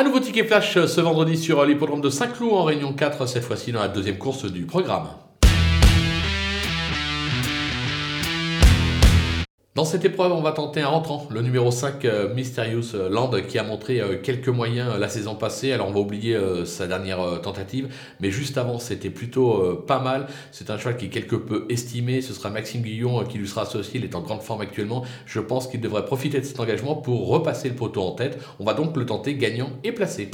Un nouveau ticket flash ce vendredi sur l'hippodrome de Saint-Cloud en Réunion 4, cette fois-ci dans la deuxième course du programme. Dans cette épreuve, on va tenter un rentrant, le numéro 5, euh, Mysterious Land, qui a montré euh, quelques moyens euh, la saison passée. Alors on va oublier sa dernière tentative, mais juste avant, c'était plutôt pas mal. C'est un cheval qui est quelque peu estimé. Ce sera Maxime Guillon qui lui sera associé. Il est en grande forme actuellement. Je pense qu'il devrait profiter de cet engagement pour repasser le poteau en tête. On va donc le tenter gagnant et placé.